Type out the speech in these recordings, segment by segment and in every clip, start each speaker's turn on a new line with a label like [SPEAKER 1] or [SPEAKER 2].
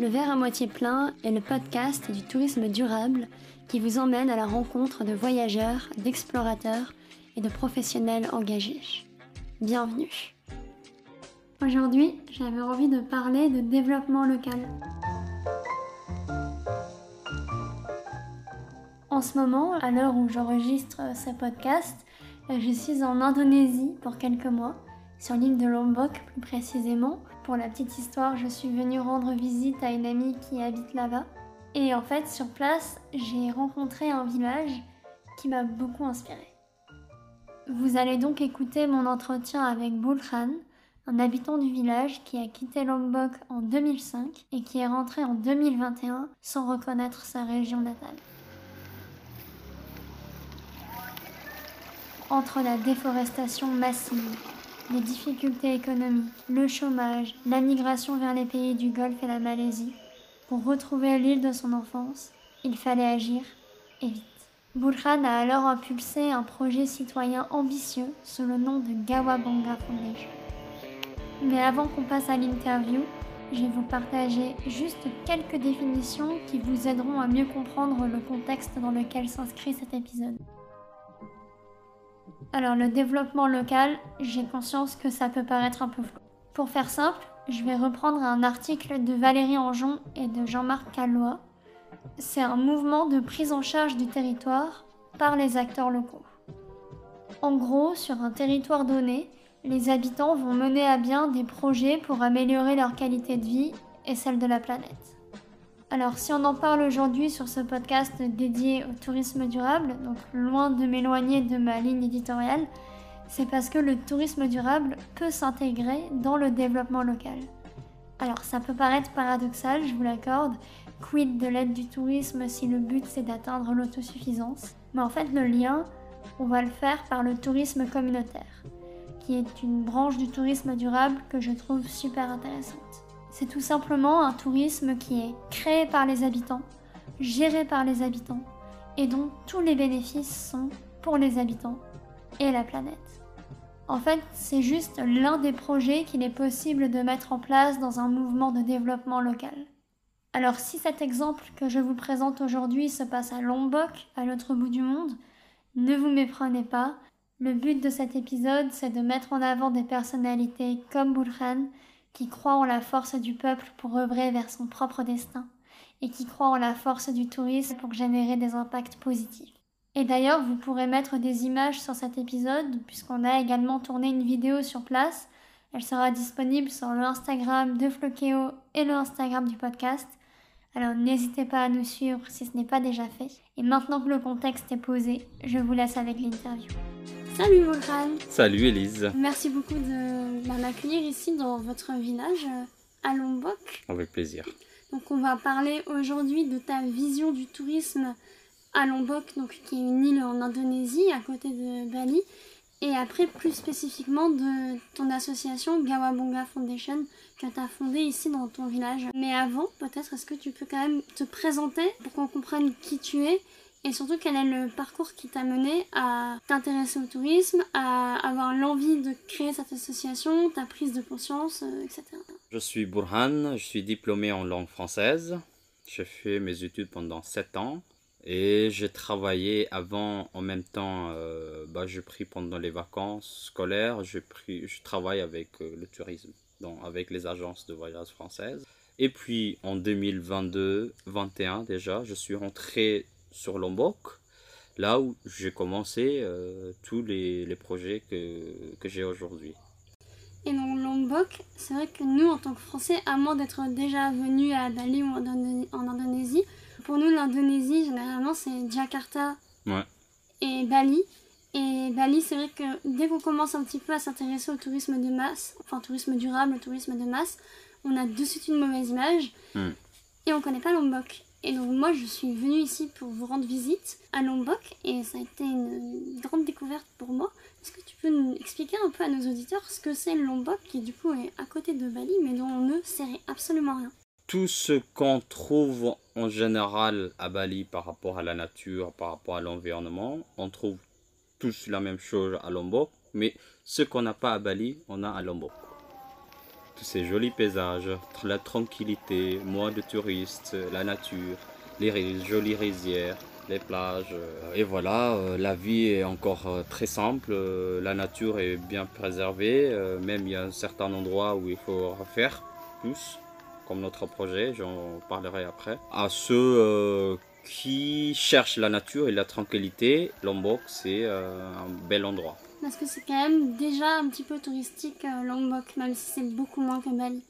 [SPEAKER 1] Le verre à moitié plein est le podcast du tourisme durable qui vous emmène à la rencontre de voyageurs, d'explorateurs et de professionnels engagés. Bienvenue. Aujourd'hui, j'avais envie de parler de développement local. En ce moment, à l'heure où j'enregistre ce podcast, je suis en Indonésie pour quelques mois, sur l'île de Lombok plus précisément. Pour la petite histoire, je suis venue rendre visite à une amie qui habite là-bas. Et en fait, sur place, j'ai rencontré un village qui m'a beaucoup inspirée. Vous allez donc écouter mon entretien avec Bulkhan, un habitant du village qui a quitté Lombok en 2005 et qui est rentré en 2021 sans reconnaître sa région natale. entre la déforestation massive, les difficultés économiques, le chômage, la migration vers les pays du Golfe et la Malaisie, pour retrouver l'île de son enfance, il fallait agir et vite. Burhan a alors impulsé un projet citoyen ambitieux sous le nom de Gawabanga Foundation. Mais avant qu'on passe à l'interview, je vais vous partager juste quelques définitions qui vous aideront à mieux comprendre le contexte dans lequel s'inscrit cet épisode. Alors le développement local, j'ai conscience que ça peut paraître un peu flou. Pour faire simple, je vais reprendre un article de Valérie Anjon et de Jean-Marc Callois. C'est un mouvement de prise en charge du territoire par les acteurs locaux. En gros, sur un territoire donné, les habitants vont mener à bien des projets pour améliorer leur qualité de vie et celle de la planète. Alors si on en parle aujourd'hui sur ce podcast dédié au tourisme durable, donc loin de m'éloigner de ma ligne éditoriale, c'est parce que le tourisme durable peut s'intégrer dans le développement local. Alors ça peut paraître paradoxal, je vous l'accorde, quid de l'aide du tourisme si le but c'est d'atteindre l'autosuffisance, mais en fait le lien, on va le faire par le tourisme communautaire, qui est une branche du tourisme durable que je trouve super intéressante. C'est tout simplement un tourisme qui est créé par les habitants, géré par les habitants, et dont tous les bénéfices sont pour les habitants et la planète. En fait, c'est juste l'un des projets qu'il est possible de mettre en place dans un mouvement de développement local. Alors si cet exemple que je vous présente aujourd'hui se passe à Lombok, à l'autre bout du monde, ne vous méprenez pas, le but de cet épisode c'est de mettre en avant des personnalités comme Burhan qui croit en la force du peuple pour œuvrer vers son propre destin, et qui croit en la force du tourisme pour générer des impacts positifs. Et d'ailleurs, vous pourrez mettre des images sur cet épisode, puisqu'on a également tourné une vidéo sur place. Elle sera disponible sur le Instagram de Flokeo et le Instagram du podcast. Alors n'hésitez pas à nous suivre si ce n'est pas déjà fait. Et maintenant que le contexte est posé, je vous laisse avec l'interview. Salut Volkan
[SPEAKER 2] Salut Elise
[SPEAKER 1] Merci beaucoup de m'accueillir ici dans votre village euh, à Lombok.
[SPEAKER 2] Avec plaisir.
[SPEAKER 1] Donc on va parler aujourd'hui de ta vision du tourisme à Lombok, donc qui est une île en Indonésie à côté de Bali. Et après plus spécifiquement de ton association Gawabonga Foundation que tu as fondée ici dans ton village. Mais avant, peut-être est-ce que tu peux quand même te présenter pour qu'on comprenne qui tu es et surtout, quel est le parcours qui t'a mené à t'intéresser au tourisme, à avoir l'envie de créer cette association, ta prise de conscience, euh, etc.
[SPEAKER 2] Je suis Burhan, je suis diplômé en langue française. J'ai fait mes études pendant 7 ans. Et j'ai travaillé avant, en même temps, euh, bah, j'ai pris pendant les vacances scolaires, pris, je travaille avec euh, le tourisme, donc avec les agences de voyage françaises. Et puis en 2022-21 déjà, je suis rentré sur Lombok, là où j'ai commencé euh, tous les, les, projets que, que j'ai aujourd'hui.
[SPEAKER 1] Et donc Lombok, c'est vrai que nous, en tant que Français, à moins d'être déjà venus à Bali ou en Indonésie, pour nous, l'Indonésie, généralement, c'est Jakarta et Bali. Et Bali, c'est vrai que dès qu'on commence un petit peu à s'intéresser au tourisme de masse, enfin tourisme durable, au tourisme de masse, on a de suite une mauvaise image hmm. et on connaît pas Lombok. Et donc moi je suis venue ici pour vous rendre visite à Lombok et ça a été une grande découverte pour moi. Est-ce que tu peux nous expliquer un peu à nos auditeurs ce que c'est Lombok qui du coup est à côté de Bali mais dont on ne sait absolument rien?
[SPEAKER 2] Tout ce qu'on trouve en général à Bali par rapport à la nature, par rapport à l'environnement, on trouve tous la même chose à Lombok, mais ce qu'on n'a pas à Bali, on a à Lombok. Tous ces jolis paysages, la tranquillité, moins de touristes, la nature, les jolies rizières, les plages. Euh, et voilà, euh, la vie est encore euh, très simple, la nature est bien préservée, même il y a un certain endroit où il faut refaire plus, comme notre projet, j'en parlerai après. À ceux qui cherchent la nature et la tranquillité, Lombok c'est un bel endroit.
[SPEAKER 1] Parce que c'est quand même déjà un petit peu touristique Lombok, même si c'est beaucoup moins que Bali.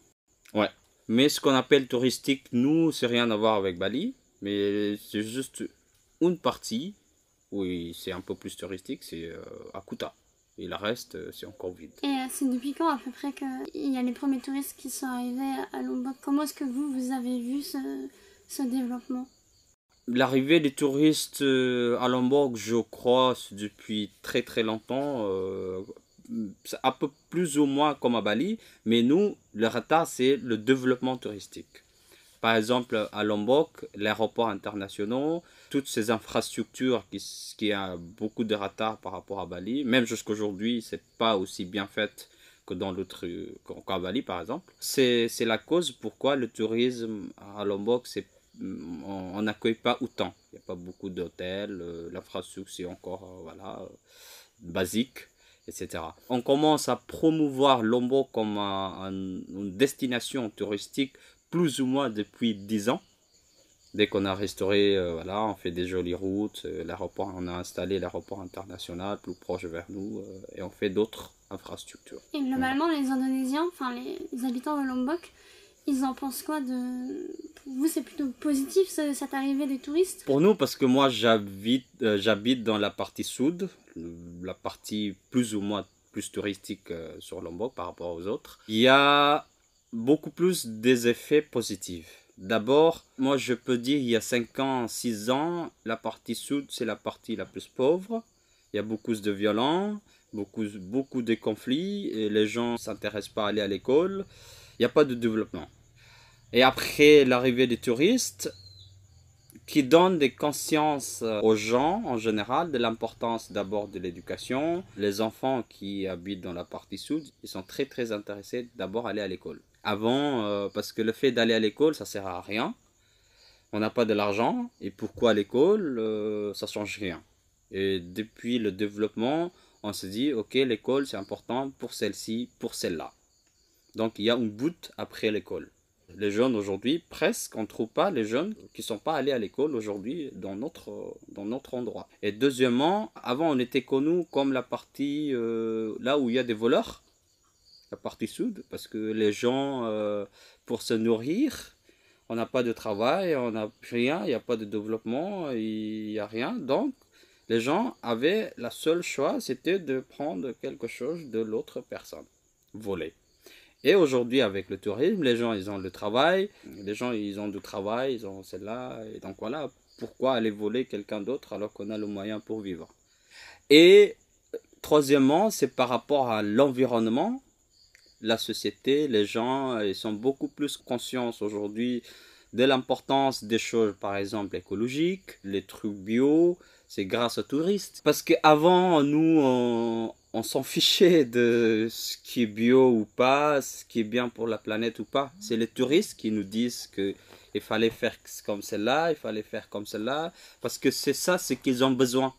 [SPEAKER 2] Ouais, mais ce qu'on appelle touristique, nous, c'est rien à voir avec Bali, mais c'est juste une partie, oui, c'est un peu plus touristique, c'est euh, à Kuta. Et le reste, euh, c'est encore vide.
[SPEAKER 1] Et euh, c'est depuis quand à peu près qu'il y a les premiers touristes qui sont arrivés à Lombok Comment est-ce que vous, vous avez vu ce, ce développement?
[SPEAKER 2] L'arrivée des touristes à Lombok, je crois, depuis très très longtemps. c'est un peu plus ou moins comme à Bali, mais nous, le retard, c'est le développement touristique. Par exemple, à Lombok, l'aéroport international, toutes ces infrastructures qui, qui a beaucoup de retard par rapport à Bali, même jusqu'à aujourd'hui, c'est pas aussi bien fait que dans l'autre, qu'à Bali par exemple. C'est la cause pourquoi le tourisme à Lombok, c'est on n'accueille pas autant. Il n'y a pas beaucoup d'hôtels, euh, l'infrastructure c'est encore euh, voilà, euh, basique, etc. On commence à promouvoir Lombok comme une destination touristique plus ou moins depuis 10 ans. Dès qu'on a restauré, voilà, on fait des jolies routes, l'aéroport, on a installé l'aéroport international plus proche vers nous et on fait d'autres infrastructures.
[SPEAKER 1] Et globalement, les Indonésiens, enfin les, habitants de Lombok, ils en pensent quoi de... Pour vous, c'est plutôt positif cette arrivée des touristes?
[SPEAKER 2] Pour nous, parce que moi, j'habite, j'habite dans la partie sud, la partie plus ou moins plus touristique sur Lombok par rapport aux autres. Il y a beaucoup plus des effets positifs. D'abord, moi je peux dire il y a 5 ans, 6 ans, la partie sud c'est la partie la plus pauvre. Il y a beaucoup de violents, beaucoup, beaucoup de conflits, et les gens ne s'intéressent pas à aller à l'école. Il n'y a pas de développement. Et après l'arrivée des touristes, qui donnent des consciences aux gens en général de l'importance d'abord de l'éducation. Les enfants qui habitent dans la partie sud, ils sont très très intéressés d'abord à aller à l'école avant, euh, parce que le fait d'aller à l'école, ça sert à rien. On n'a pas de l'argent, et pourquoi l'école, euh, ça change rien. Et depuis le développement, on se dit, ok, l'école c'est important pour celle-ci, pour celle-là. Donc il y a un but après l'école. Les jeunes aujourd'hui, presque, on ne trouve pas les jeunes qui ne sont pas allés à l'école aujourd'hui dans notre, dans notre endroit. Et deuxièmement, avant on était connu comme la partie euh, là où il y a des voleurs la partie sud, parce que les gens, euh, pour se nourrir, on n'a pas de travail, on n'a rien, il n'y a pas de développement, il n'y a rien. Donc, les gens avaient la seule choix, c'était de prendre quelque chose de l'autre personne, voler. Et aujourd'hui, avec le tourisme, les gens, ils ont le travail, les gens, ils ont du travail, ils ont celle-là, et donc voilà, pourquoi aller voler quelqu'un d'autre alors qu'on a le moyen pour vivre? Et troisièmement, c'est par rapport à l'environnement, la société, les gens, ils sont beaucoup plus conscients aujourd'hui de l'importance des choses, par exemple, écologiques, les trucs bio, c'est grâce aux touristes. Parce qu'avant, nous, on, s'en fichait de ce qui est bio ou pas, ce qui est bien pour la planète ou pas. C'est les touristes qui nous disent que il fallait faire comme celle-là, il fallait faire comme celle-là, parce que c'est ça ce qu'ils ont besoin.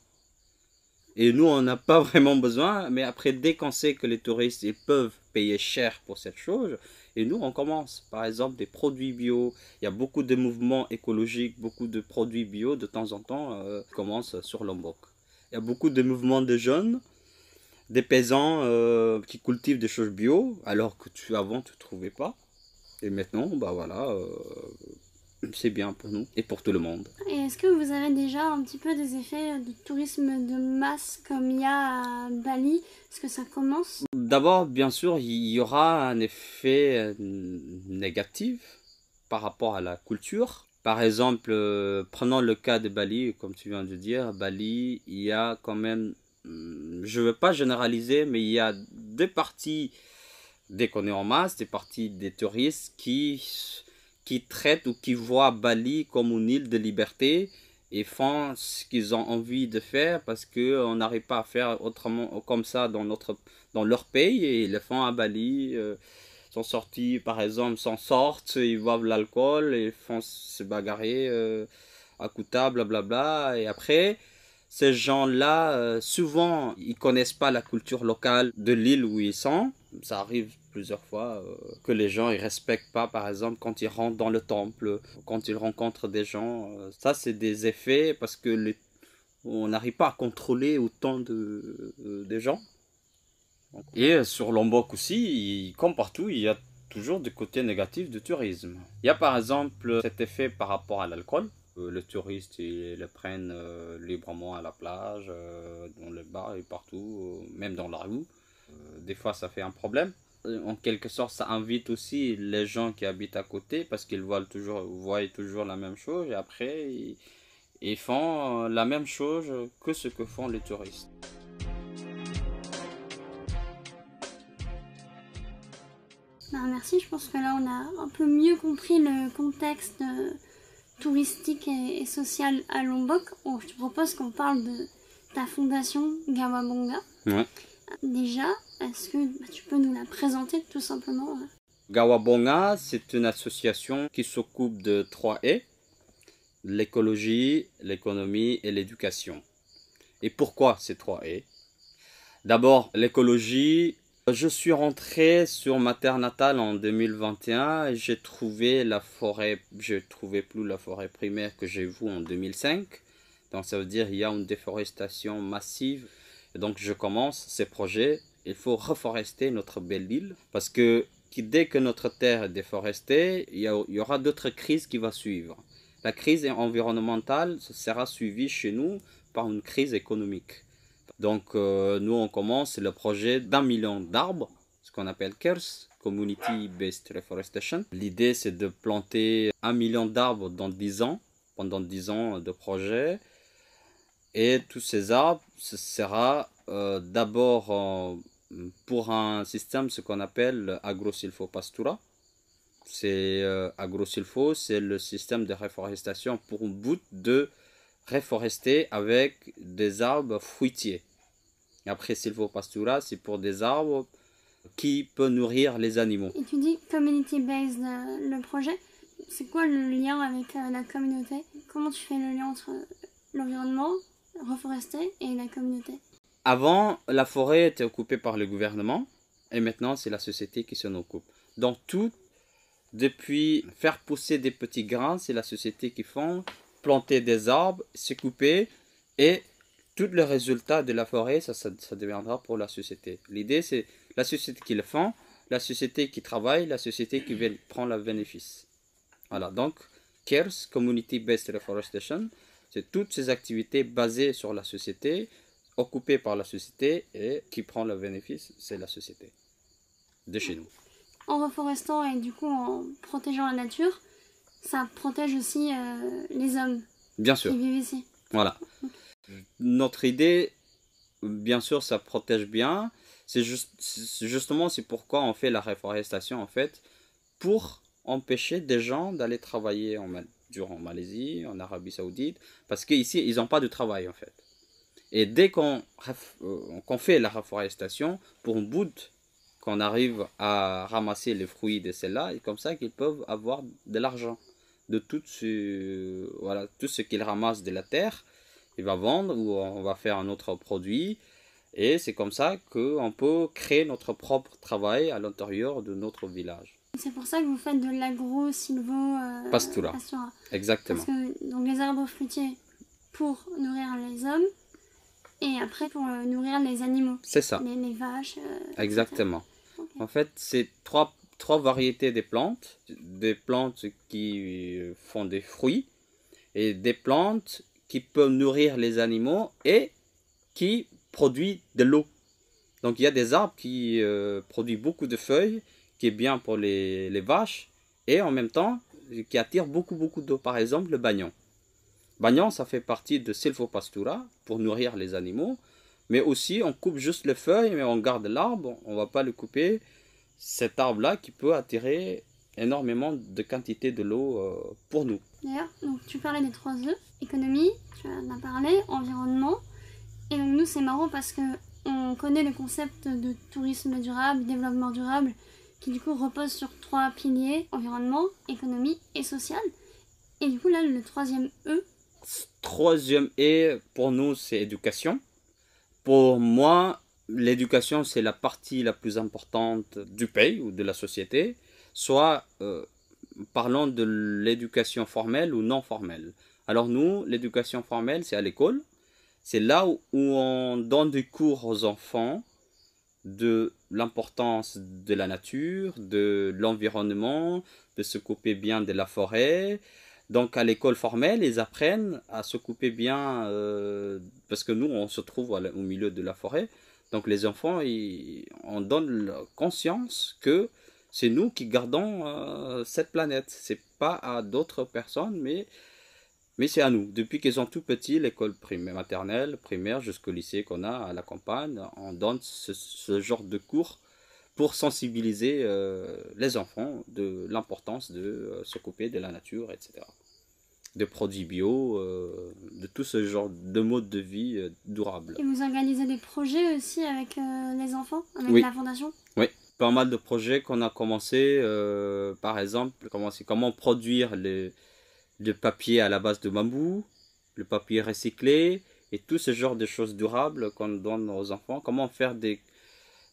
[SPEAKER 2] Et nous, on n'a pas vraiment besoin, mais après, dès qu'on sait que les touristes, ils peuvent payer cher pour cette chose, et nous, on commence, par exemple, des produits bio. Il y a beaucoup de mouvements écologiques, beaucoup de produits bio, de temps en temps, euh, commencent sur Lombok. Il y a beaucoup de mouvements de jeunes, des paysans euh, qui cultivent des choses bio, alors que tu, avant, tu ne trouvais pas. Et maintenant, bah voilà, euh, c'est bien pour nous et pour tout le monde.
[SPEAKER 1] Et est-ce que vous avez déjà un petit peu des effets de tourisme de masse comme il y a à Bali? Est-ce que ça commence?
[SPEAKER 2] D'abord, bien sûr, il y aura un effet euh, négatif par rapport à la culture. Par exemple, euh, prenons le cas de Bali, comme tu viens de dire, Bali, il y a quand même, hmm, je ne veux pas généraliser, mais il y a deux parties, dès qu'on est en masse, des parties des touristes qui qui traitent ou qui voient Bali comme une île de liberté et font ce qu'ils ont envie de faire parce qu'on n'arrive pas à faire autrement comme ça dans, notre, dans leur pays et ils le font à Bali. Euh, sont sortis, par exemple, s'en sortent, ils boivent l'alcool et font se bagarrer euh, à table, blablabla. Et après, ces gens-là, euh, souvent, ils connaissent pas la culture locale de l'île où ils sont. Ça arrive plusieurs fois euh, que les gens ils respectent pas, par exemple, quand ils rentrent dans le temple, quand ils rencontrent des gens. Euh, ça, c'est des effets parce que les, on n'arrive pas à contrôler autant de, de gens. Et sur Lombok aussi, comme partout, il y a toujours des côtés négatifs du tourisme. Il y a par exemple cet effet par rapport à l'alcool. Euh, les touristes ils le prennent euh, librement à la plage, euh, dans le bar et partout, même dans la rue. Des fois, ça fait un problème. En quelque sorte, ça invite aussi les gens qui habitent à côté parce qu'ils voient toujours, voient toujours la même chose et après, ils, ils font la même chose que ce que font les touristes.
[SPEAKER 1] Bah, merci, je pense que là on a un peu mieux compris le contexte touristique et, social à Lombok, je te propose qu'on parle de ta fondation Gawabonga. Déjà, est-ce que bah, tu peux nous la présenter tout simplement
[SPEAKER 2] Gawabonga, c'est une association qui s'occupe de trois E l'écologie, l'économie et l'éducation. Et pourquoi ces trois E? D'abord, l'écologie, je suis rentré sur ma terre natale en 2021 et j'ai trouvé la forêt, je trouvais plus la forêt primaire que j'ai vue en 2005. Donc ça veut dire qu'il y a une déforestation massive. Et donc je commence ces projets. Il faut reforester notre belle île parce que dès que notre terre est déforestée, il y, aura d'autres crises qui vont suivre. La crise environnementale sera suivie chez nous par une crise économique. Donc euh, nous on commence le projet d'un million d'arbres, ce qu'on appelle KERS, Community Based Reforestation. L'idée c'est de planter un million d'arbres dans 10 ans, pendant 10 ans de projet. Et tous ces arbres, ce sera euh, d'abord pour un système ce qu'on appelle agro-silfo-pastura. C'est euh, agro-silfo, c'est le système de reforestation pour un bout de reforester avec des arbres fruitiers. Après, silvopastura, c'est pour des arbres qui peuvent nourrir les animaux.
[SPEAKER 1] Et tu dis community-based, euh, le projet, c'est quoi le lien avec euh, la communauté? Comment tu fais le lien entre l'environnement reforesté et la communauté
[SPEAKER 2] Avant, la forêt était occupée par le gouvernement et maintenant, c'est la société qui s'en occupe. Donc, tout, depuis faire pousser des petits grains, c'est la société qui font planter des arbres, se couper et tout le résultat de la forêt, ça, ça, deviendra pour la société. L'idée, c'est la société qui le fait, la société qui travaille, la société qui prend le bénéfice. Voilà, donc CARES, Community Based Reforestation, c'est toutes ces activités basées sur la société, occupées par la société et qui prend le bénéfice, c'est la société de chez nous.
[SPEAKER 1] En reforestant et du coup en protégeant la nature, ça protège aussi euh, les hommes
[SPEAKER 2] Bien sûr.
[SPEAKER 1] qui vivent ici.
[SPEAKER 2] Voilà. Notre idée, bien sûr, ça protège bien. C'est juste, justement c'est pourquoi on fait la réforestation en fait pour empêcher des gens d'aller travailler en, en Malaisie, en Arabie Saoudite, parce qu'ici ils n'ont pas de travail en fait. Et dès qu'on euh, fait la réforestation, pour un bout qu'on arrive à ramasser les fruits de celles-là, et comme ça qu'ils peuvent avoir de l'argent de tout ce, voilà, tout ce qu'ils ramassent de la terre, il va vendre ou on va faire un autre produit. Et c'est comme ça qu'on peut créer notre propre travail à l'intérieur de notre village.
[SPEAKER 1] C'est pour ça que vous faites de l'agro-silvo euh,
[SPEAKER 2] pastura. Exactement.
[SPEAKER 1] Parce que donc les arbres fruitiers pour nourrir les hommes et après pour euh, nourrir les animaux.
[SPEAKER 2] C'est ça.
[SPEAKER 1] Les, vaches. Euh,
[SPEAKER 2] Exactement. En fait, c'est trois trois variétés de plantes, des plantes qui font des fruits et des plantes qui peuvent nourrir les animaux et qui produisent de l'eau. Donc il y a des arbres qui euh, produisent beaucoup de feuilles, qui est bien pour les, vaches, et en même temps qui attire beaucoup beaucoup d'eau. Par exemple le bagnon. Bagnon, ça fait partie de Silvopastura pour nourrir les animaux, mais aussi on coupe juste les feuilles, mais on garde l'arbre, on ne va pas le couper cet arbre-là qui peut attirer énormément de quantité de l'eau euh, pour nous.
[SPEAKER 1] D'ailleurs, tu parlais des trois E, économie, tu en as parlé, environnement. Et donc nous c'est marrant parce que on connaît le concept de tourisme durable, développement durable, qui du coup repose sur trois piliers, environnement, économie et social. Et du coup là, le troisième E.
[SPEAKER 2] Troisième E, pour nous, c'est éducation. Pour moi, l'éducation, c'est la partie la plus importante du pays ou de la société, soit euh, parlant de l'éducation formelle ou non formelle. Alors nous, l'éducation formelle, c'est à l'école. C'est là où, on donne des cours aux enfants de l'importance de la nature, de l'environnement, de se couper bien de la forêt. Donc à l'école formelle, ils apprennent à se couper bien, euh, parce que nous, on se trouve au milieu de la forêt. Donc les enfants, on donne conscience que c'est nous qui gardons euh, cette planète. C'est pas à d'autres personnes, mais, mais c'est à nous. Depuis qu'ils sont tout petits, l'école primaire, maternelle, primaire, jusqu'au lycée qu'on a à la campagne, on donne ce, genre de cours pour sensibiliser euh, les enfants de l'importance de euh, se couper de la nature, etc de produits bio, euh, de tout ce genre de mode de vie euh, durable.
[SPEAKER 1] Et vous organisez des projets aussi avec les enfants, avec la fondation?
[SPEAKER 2] Oui, pas mal de projets qu'on a commencé, par exemple, comment, comment produire le, le papier à la base de bambou, le papier recyclé, et tout ce genre de choses durables qu'on donne aux enfants, comment faire des,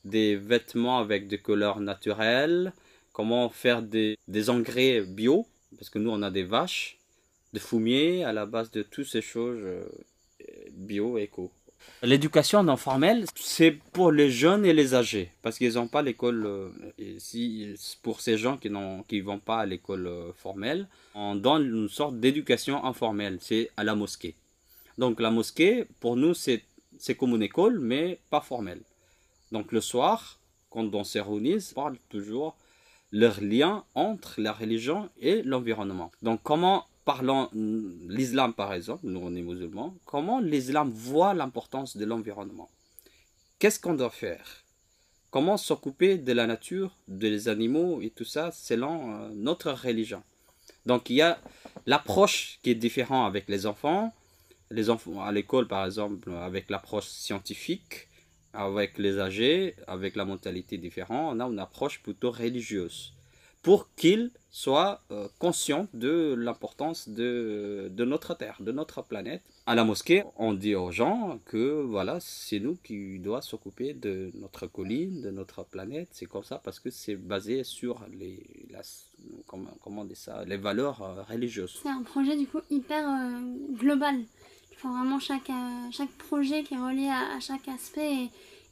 [SPEAKER 2] des vêtements avec des couleurs naturelles, comment faire des, des engrais bio, parce que nous on a des vaches, de fumier à la base de toutes ces choses euh, bio, éco. L'éducation non formelle, c'est pour les jeunes et les âgés, parce qu'ils n'ont pas l'école. Euh, si, pour ces gens qui ne qui vont pas à l'école euh, formelle, on donne une sorte d'éducation informelle, c'est à la mosquée. Donc la mosquée, pour nous, c'est comme une école, mais pas formelle. Donc le soir, quand on se réunit, on parle toujours leur lien entre la religion et l'environnement. Donc comment parlant l'islam par exemple, nous on est musulmans, comment l'islam voit l'importance de l'environnement? Qu'est-ce qu'on doit faire? Comment s'occuper de la nature, des animaux et tout ça selon euh, notre religion? Donc il y a l'approche qui est différente avec les enfants, les enfants à l'école par exemple avec l'approche scientifique, avec les âgés, avec la mentalité différente, on a une approche plutôt religieuse pour qu'ils soient euh, conscients de l'importance de, notre Terre, de notre planète. À la mosquée, on dit aux gens que voilà, c'est nous qui doit s'occuper de notre colline, de notre planète. C'est comme ça parce que c'est basé sur les, comment, comment ça, les valeurs euh, religieuses.
[SPEAKER 1] C'est un projet du coup hyper euh, global. Il faut vraiment chaque, chaque projet qui est relié à, chaque aspect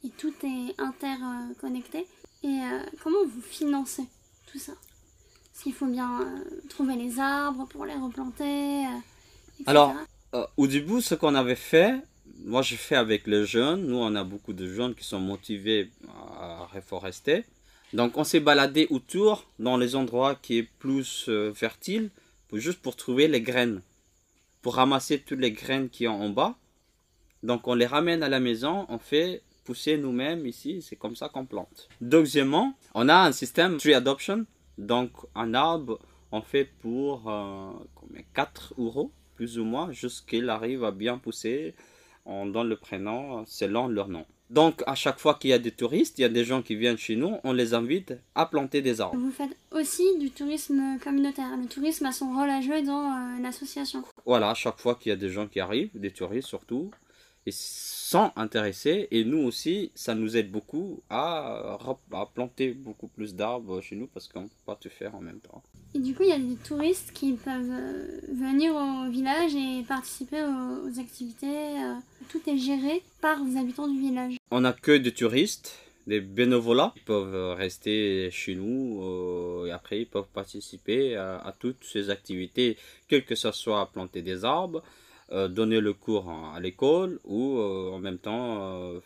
[SPEAKER 1] et, tout est interconnecté. Et comment vous financez? Tout ça. Parce qu'il faut bien euh, trouver les arbres pour les replanter. Euh,
[SPEAKER 2] Alors, euh, au début, ce qu'on avait fait, moi je fais avec les jeunes, nous on a beaucoup de jeunes qui sont motivés à reforester. Donc on s'est baladé autour dans les endroits qui est plus fertiles, juste pour trouver les graines, pour ramasser toutes les graines qui sont en bas. Donc on les ramène à la maison, on fait pousser nous-mêmes ici, c'est comme ça qu'on plante. Deuxièmement, on a un système tree adoption, donc un arbre on fait pour 4 euh, euros plus ou moins jusqu'il arrive à bien pousser. On donne le prénom selon leur nom. Donc à chaque fois qu'il y a des touristes, il y a des gens qui viennent chez nous, on les invite à planter des arbres.
[SPEAKER 1] Vous faites aussi du tourisme communautaire. Le tourisme a son rôle à jouer dans euh, l'association.
[SPEAKER 2] Voilà, à chaque fois qu'il y a des gens qui arrivent, des touristes surtout, et sont intéressés. Et nous aussi, ça nous aide beaucoup à, à planter beaucoup plus d'arbres chez nous parce qu'on ne peut pas tout faire en même temps.
[SPEAKER 1] Et du coup, il y a des touristes qui peuvent euh, venir au village et participer aux, activités. Euh, tout est géré par les habitants du village.
[SPEAKER 2] On accueille des touristes, des bénévolats. Ils peuvent rester chez nous euh, et après ils peuvent participer à, à, toutes ces activités, quel que ce soit planter des arbres, euh, donner le cours à l'école ou euh, en même temps euh,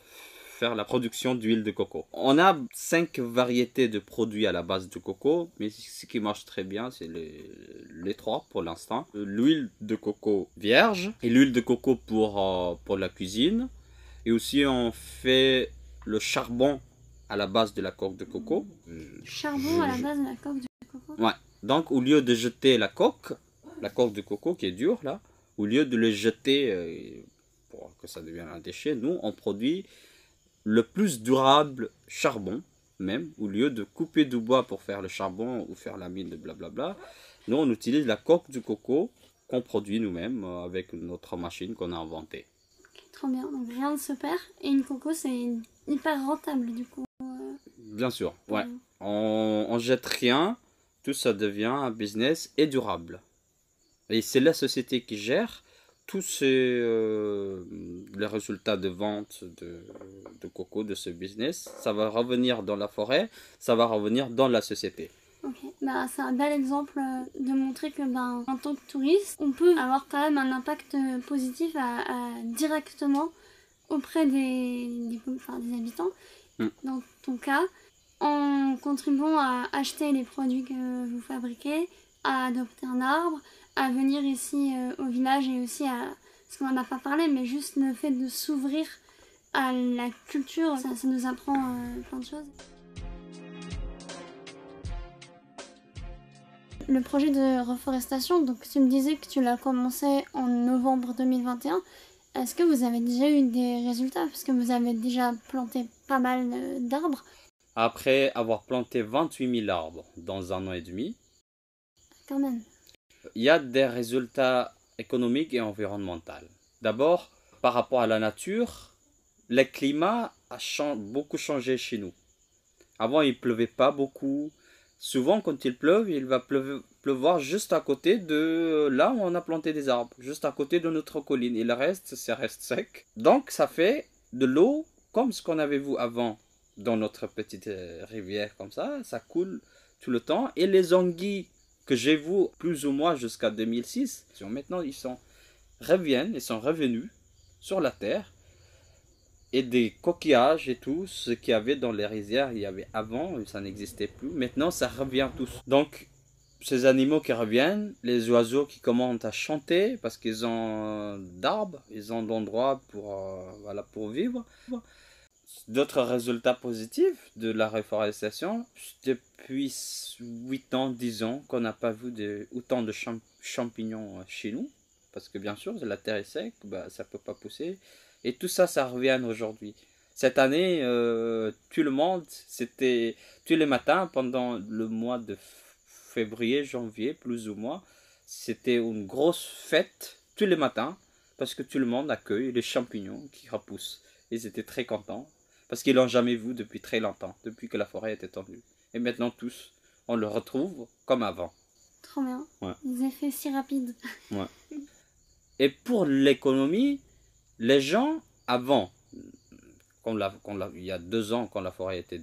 [SPEAKER 2] faire la production d'huile de coco. On a cinq variétés de produits à la base du coco, mais ce qui marche très bien, c'est les, les, trois pour l'instant. L'huile de coco vierge et l'huile de coco pour, pour la cuisine. Et aussi on fait le charbon à la base de la coque de coco.
[SPEAKER 1] Charbon à la base de la coque de coco?
[SPEAKER 2] Ouais. Donc au lieu de jeter la coque, la coque de coco qui est dure là, au lieu de le jeter euh, pour que ça devienne un déchet, nous, on produit le plus durable charbon même, au lieu de couper du bois pour faire le charbon ou faire la mine de blablabla, nous on utilise la coque du coco qu'on produit nous-mêmes euh, avec notre machine qu'on a inventée.
[SPEAKER 1] trop bien, donc rien ne se perd et une coco c'est hyper rentable du coup. euh,
[SPEAKER 2] Bien sûr, ouais. On, on jette rien, tout ça devient un business et durable. Et c'est la société qui gère tous ces, euh, les résultats de vente de, de coco de ce business. Ça va revenir dans la forêt, ça va revenir dans la société.
[SPEAKER 1] Ok, bah, c'est un bel exemple euh, de montrer que ben, en tant que touriste, on peut avoir quand même un impact euh, positif à, à- directement auprès des, des, enfin, des habitants.
[SPEAKER 2] Mm.
[SPEAKER 1] Dans ton cas, en contribuant à acheter les produits que vous fabriquez, à adopter un arbre, à venir ici euh, au village et aussi à ce qu'on n'en a pas parlé, mais juste le fait de s'ouvrir à la culture, ça, ça nous apprend euh, plein de choses. Le projet de reforestation, donc tu me disais que tu l'as commencé en novembre 2021. Est-ce que vous avez déjà eu des résultats? Parce que vous avez déjà planté pas mal euh, d'arbres,
[SPEAKER 2] Après avoir planté 28 000 arbres dans un an et demi,
[SPEAKER 1] quand même.
[SPEAKER 2] Il y a des résultats économiques et environnementaux. D'abord, par rapport à la nature, le climat a beaucoup changé chez nous. Avant, il pleuvait pas beaucoup. Souvent, quand il pleuve, il va pleuvoir juste à côté de là où on a planté des arbres, juste à côté de notre colline. Et le reste, ça reste sec. Donc, ça fait de l'eau comme ce qu'on avait vu avant dans notre petite euh, rivière comme ça. Ça coule tout le temps. Et les anguilles que j'ai vu plus ou moins jusqu'à 2006, sont- maintenant ils sont reviennent, ils sont revenus sur la terre et des coquillages et tout ce qu'il y avait dans les rizières, il y avait avant, ça n'existait plus. Maintenant, ça revient tous. Donc, ces animaux qui reviennent, les oiseaux qui commencent à chanter parce qu'ils ont d'arbres, ils ont d'endroits pour, euh, voilà, pour vivre. D'autres résultats positifs de la reforestation, depuis 8 ans, 10 ans qu'on n'a pas vu autant de champ- champignons euh, chez nous. Parce que bien sûr, la terre est sec, bah, ça peut pas pousser. Et tout ça, ça revient aujourd'hui. Cette année, euh, tout le monde, c'était tous les matins pendant le mois de février, janvier, plus ou moins, c'était une grosse fête tous les matins parce que tout le monde accueille les champignons qui repoussent. Ils étaient très contents parce qu'ils l'ont jamais vu depuis très longtemps, depuis que la forêt était tendue. Et maintenant tous, on le retrouve comme avant.
[SPEAKER 1] Trop bien.
[SPEAKER 2] Ouais.
[SPEAKER 1] Des effets si rapides.
[SPEAKER 2] Et pour l'économie, les gens, avant, quand la- quand la- il y a deux ans, quand la forêt était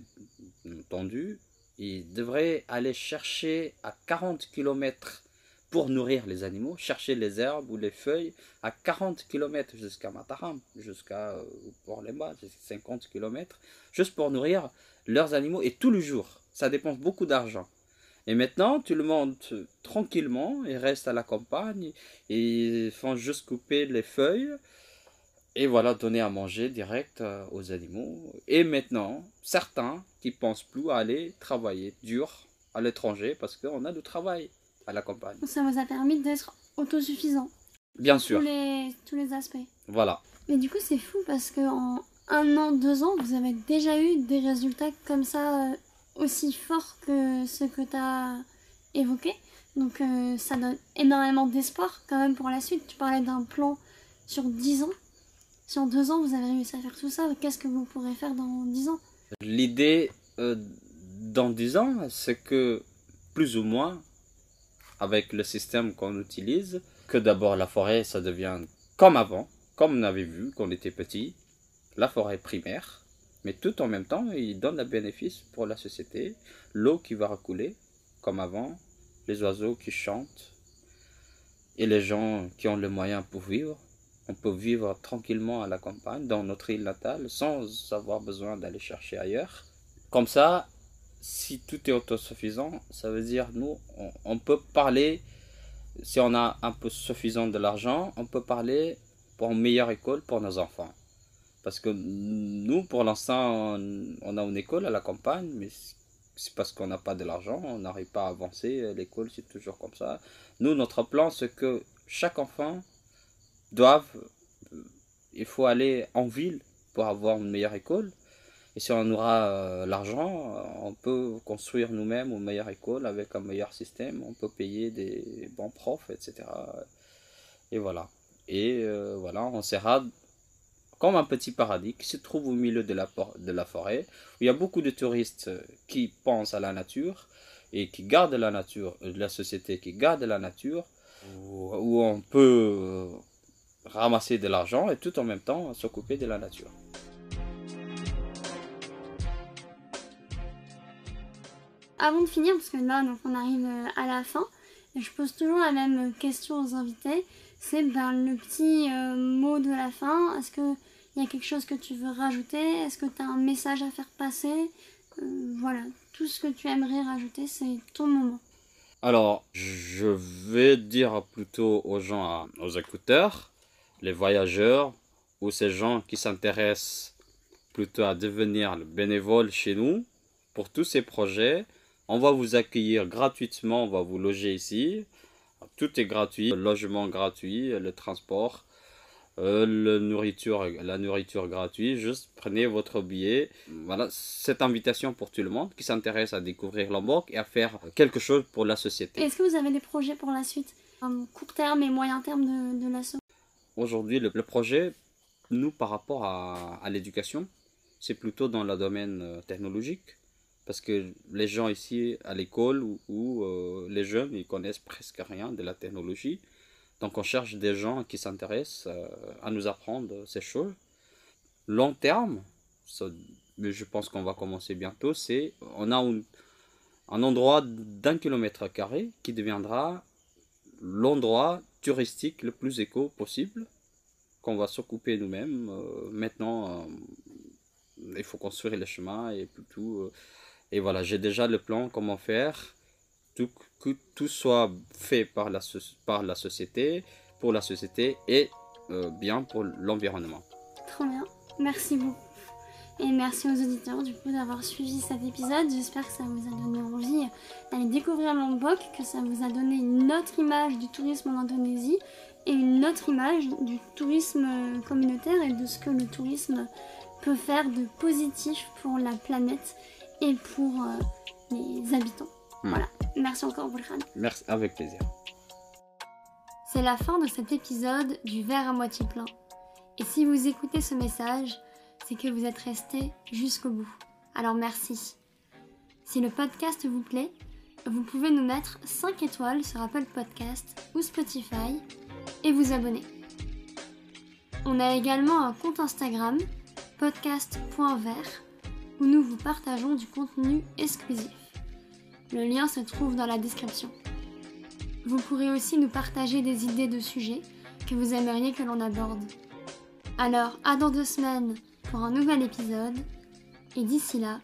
[SPEAKER 2] tendue, ils devraient aller chercher à 40 km pour nourrir les animaux, chercher les herbes ou les feuilles à 40 km jusqu'à Mataram, jusqu'à euh, Port-les-Bas, c'est 50 km, juste pour nourrir leurs animaux et tout le jour. Ça dépense beaucoup d'argent. Et maintenant, tout le monde euh, tranquillement, ils restent à la campagne, ils font juste couper les feuilles et voilà, donner à manger direct euh, aux animaux. Et maintenant, certains qui pensent plus à aller travailler dur à l'étranger parce qu'on a du travail à la campagne.
[SPEAKER 1] Ça vous a permis d'être autosuffisant.
[SPEAKER 2] Bien
[SPEAKER 1] Tous
[SPEAKER 2] sûr,
[SPEAKER 1] les, tous les aspects.
[SPEAKER 2] voilà.
[SPEAKER 1] Mais du coup, c'est fou parce que en un an, deux ans, vous avez déjà eu des résultats comme ça euh, aussi forts que ceux que tu as évoqués. Donc euh, ça donne énormément d'espoir quand même pour la suite. Tu parlais d'un plan sur 10 ans. Si en deux ans vous avez réussi à faire tout ça, qu'est-ce que vous pourrez faire dans 10 ans?
[SPEAKER 2] L'idée euh, dans 10 ans, c'est que plus ou moins, avec le système qu'on utilise, que d'abord la forêt, ça devient comme avant, comme on avait vu quand on était petit, la forêt primaire, mais tout en même temps, il donne un bénéfice pour la société, l'eau qui va recouler, comme avant, les oiseaux qui chantent, et les gens qui ont les moyens pour vivre. On peut vivre tranquillement à la campagne, dans notre île natale, sans avoir besoin d'aller chercher ailleurs. Comme ça, si tout est autosuffisant, ça veut dire nous, on, peut parler, si on a un peu suffisant de l'argent, on peut parler pour une meilleure école pour nos enfants. Parce que nous, pour l'instant, on, a une école à la campagne, mais c'est parce qu'on n'a pas de l'argent, on n'arrive pas à avancer. L'école, c'est toujours comme ça. Nous, notre plan, c'est que chaque enfant doive, il faut aller en ville pour avoir une meilleure école. Et si on aura euh, l'argent, euh, on peut construire nous-mêmes une meilleure école avec un meilleur système, on peut payer des bons profs, etc. Et voilà. Et euh, voilà, on sera comme un petit paradis qui se trouve au milieu de la, forêt, où il y a beaucoup de touristes qui pensent à la nature et qui gardent la nature, la société qui garde la nature, où on peut ramasser de l'argent et tout en même temps s'occuper de la nature.
[SPEAKER 1] Avant de finir, parce que là donc on arrive euh, à la fin, je pose toujours la même question aux invités, c'est ben, le petit euh, mot de la fin. Est-ce qu'il y a quelque chose que tu veux rajouter? Est-ce que tu as un message à faire passer? Euh, Voilà, tout ce que tu aimerais rajouter, c'est ton moment.
[SPEAKER 2] Alors, je vais dire plutôt aux gens, aux écouteurs, les voyageurs ou ces gens qui s'intéressent plutôt à devenir bénévoles chez nous pour tous ces projets. On va vous accueillir gratuitement, on va vous loger ici. Tout est gratuit, le logement gratuit, le transport, euh, le nourriture, la nourriture gratuite. Juste prenez votre billet. Voilà, cette invitation pour tout le monde qui s'intéresse à découvrir Lombok et à faire quelque chose pour la société.
[SPEAKER 1] Est-ce que vous avez des projets pour la suite Court terme et moyen terme de, de l'assaut
[SPEAKER 2] Aujourd'hui, le, projet, nous, par rapport à, l'éducation, c'est plutôt dans le domaine euh, technologique. Parce que les gens ici à l'école ou, euh, les jeunes, ils connaissent presque rien de la technologie. Donc on cherche des gens qui s'intéressent euh, à nous apprendre ces choses. Long terme, mais je pense qu'on va commencer bientôt, c'est on a un endroit d'un kilomètre carré qui deviendra l'endroit touristique le plus éco possible, qu'on va s'occuper nous-mêmes. Euh, maintenant, il faut construire les chemins et tout. Euh, et voilà, j'ai déjà le plan, comment faire, tout, que tout soit fait par la, par la société, pour la société et bien pour l'environnement.
[SPEAKER 1] Trop bien, merci beaucoup. Et merci aux auditeurs du coup d'avoir suivi cet épisode. J'espère que ça vous a donné envie d'aller découvrir Lombok, que ça vous a donné une autre image du tourisme en Indonésie et une autre image du tourisme communautaire et de ce que le tourisme peut faire de positif pour la planète et pour euh, les habitants. Hmm. Voilà. Merci encore, Boulkhan.
[SPEAKER 2] Merci, avec plaisir.
[SPEAKER 1] C'est la fin de cet épisode du verre à moitié plein. Et si vous écoutez ce message, c'est que vous êtes resté jusqu'au bout. Alors merci. Si le podcast vous plaît, vous pouvez nous mettre 5 étoiles sur Apple Podcast ou Spotify et vous abonner. On a également un compte Instagram, podcast.vert, où nous vous partageons du contenu exclusif. Le lien se trouve dans la description. Vous pourrez aussi nous partager des idées de sujets que vous aimeriez que l'on aborde. Alors, à dans deux semaines pour un nouvel épisode. Et d'ici là,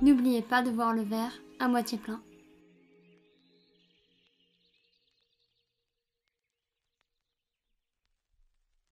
[SPEAKER 1] n'oubliez pas de voir le verre à moitié plein.